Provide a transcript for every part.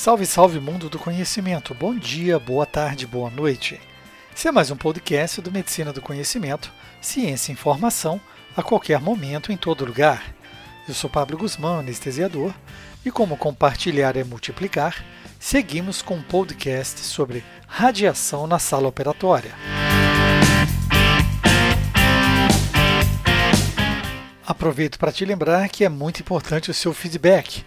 Salve, salve mundo do conhecimento. Bom dia, boa tarde, boa noite. Esse é mais um podcast do Medicina do Conhecimento, ciência e informação a qualquer momento, em todo lugar. Eu sou Pablo Guzmão, anestesiador, e como compartilhar é multiplicar, seguimos com um podcast sobre radiação na sala operatória. Aproveito para te lembrar que é muito importante o seu feedback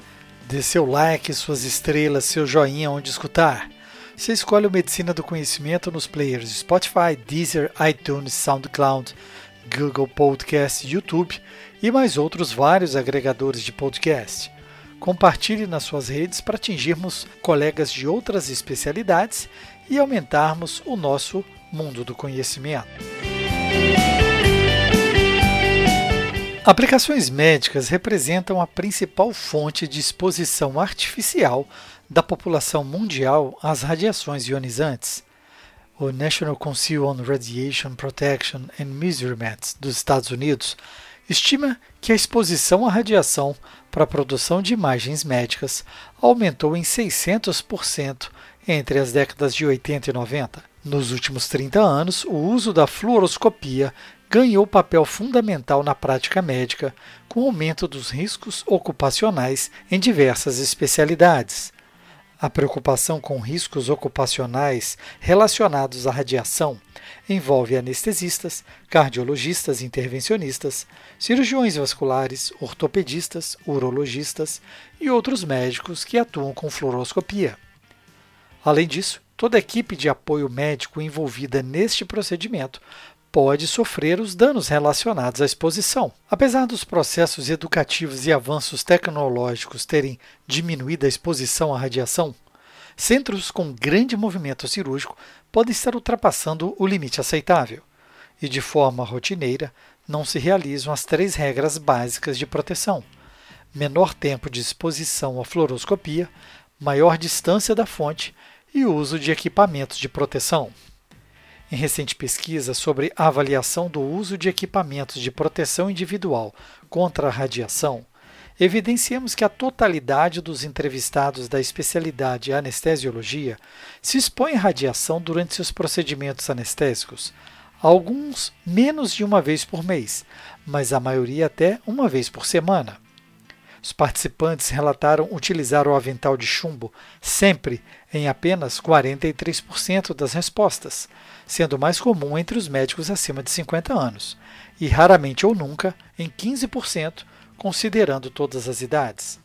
Dê seu like, suas estrelas, seu joinha onde escutar. Você escolhe o Medicina do Conhecimento nos players Spotify, Deezer, iTunes, SoundCloud, Google Podcast, YouTube e mais outros vários agregadores de podcast. Compartilhe nas suas redes para atingirmos colegas de outras especialidades e aumentarmos o nosso mundo do conhecimento. Aplicações médicas representam a principal fonte de exposição artificial da população mundial às radiações ionizantes. O National Council on Radiation Protection and Measurement dos Estados Unidos estima que a exposição à radiação para a produção de imagens médicas aumentou em 600% entre as décadas de 80 e 90. Nos últimos 30 anos, o uso da fluoroscopia ganhou papel fundamental na prática médica, com o aumento dos riscos ocupacionais em diversas especialidades. A preocupação com riscos ocupacionais relacionados à radiação envolve anestesistas, cardiologistas intervencionistas, cirurgiões vasculares, ortopedistas, urologistas e outros médicos que atuam com fluoroscopia. Além disso, toda equipe de apoio médico envolvida neste procedimento pode sofrer os danos relacionados à exposição. Apesar dos processos educativos e avanços tecnológicos terem diminuído a exposição à radiação, centros com grande movimento cirúrgico podem estar ultrapassando o limite aceitável e, de forma rotineira, não se realizam as três regras básicas de proteção: menor tempo de exposição à fluoroscopia, maior distância da fonte e uso de equipamentos de proteção. Em recente pesquisa sobre avaliação do uso de equipamentos de proteção individual contra a radiação, evidenciamos que a totalidade dos entrevistados da especialidade anestesiologia se expõe à radiação durante seus procedimentos anestésicos, alguns menos de uma vez por mês, mas a maioria até uma vez por semana. Os participantes relataram utilizar o avental de chumbo sempre em apenas 43% das respostas, sendo mais comum entre os médicos acima de 50 anos, e raramente ou nunca em 15%, considerando todas as idades.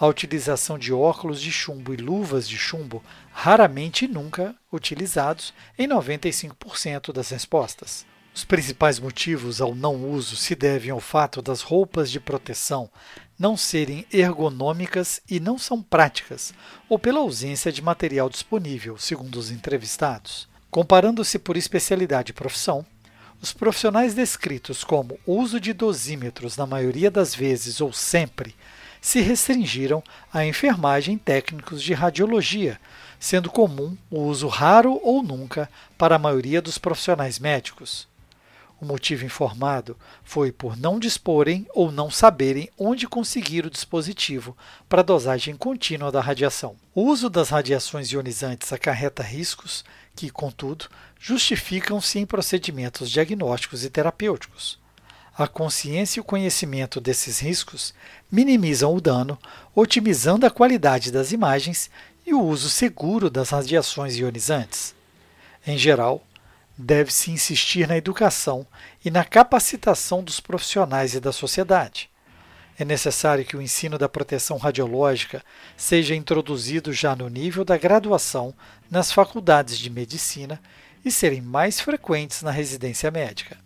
A utilização de óculos de chumbo e luvas de chumbo raramente e nunca utilizados em 95% das respostas. Os principais motivos ao não uso se devem ao fato das roupas de proteção não serem ergonômicas e não são práticas, ou pela ausência de material disponível, segundo os entrevistados. Comparando-se por especialidade e profissão, os profissionais descritos como uso de dosímetros na maioria das vezes ou sempre se restringiram à enfermagem técnicos de radiologia, sendo comum o uso raro ou nunca para a maioria dos profissionais médicos. O motivo informado foi por não disporem ou não saberem onde conseguir o dispositivo para dosagem contínua da radiação. O uso das radiações ionizantes acarreta riscos que, contudo, justificam-se em procedimentos diagnósticos e terapêuticos. A consciência e o conhecimento desses riscos minimizam o dano, otimizando a qualidade das imagens e o uso seguro das radiações ionizantes. Em geral, deve-se insistir na educação e na capacitação dos profissionais e da sociedade. É necessário que o ensino da proteção radiológica seja introduzido já no nível da graduação nas faculdades de medicina e serem mais frequentes na residência médica.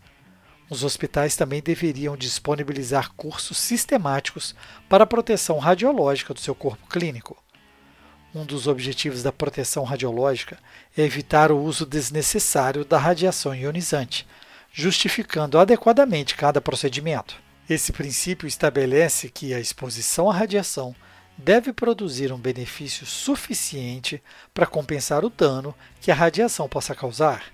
Os hospitais também deveriam disponibilizar cursos sistemáticos para a proteção radiológica do seu corpo clínico. Um dos objetivos da proteção radiológica é evitar o uso desnecessário da radiação ionizante, justificando adequadamente cada procedimento. Esse princípio estabelece que a exposição à radiação deve produzir um benefício suficiente para compensar o dano que a radiação possa causar.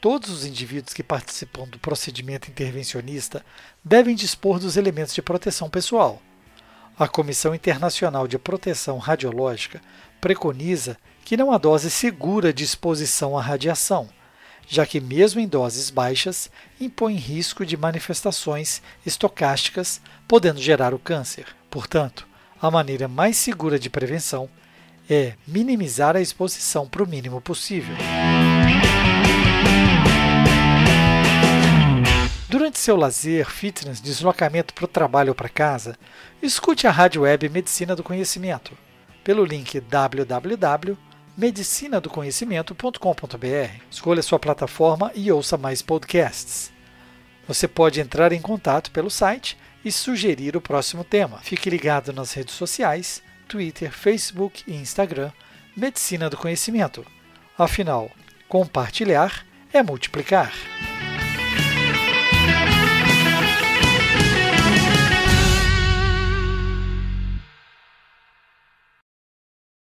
Todos os indivíduos que participam do procedimento intervencionista devem dispor dos elementos de proteção pessoal. A Comissão Internacional de Proteção Radiológica preconiza que não há dose segura de exposição à radiação, já que, mesmo em doses baixas, impõe risco de manifestações estocásticas, podendo gerar o câncer. Portanto, a maneira mais segura de prevenção é minimizar a exposição para o mínimo possível. Durante seu lazer, fitness, deslocamento para o trabalho ou para casa, escute a rádio web Medicina do Conhecimento pelo link www.medicinadoconhecimento.com.br. Escolha sua plataforma e ouça mais podcasts. Você pode entrar em contato pelo site e sugerir o próximo tema. Fique ligado nas redes sociais, Twitter, Facebook e Instagram, Medicina do Conhecimento. Afinal, compartilhar é multiplicar.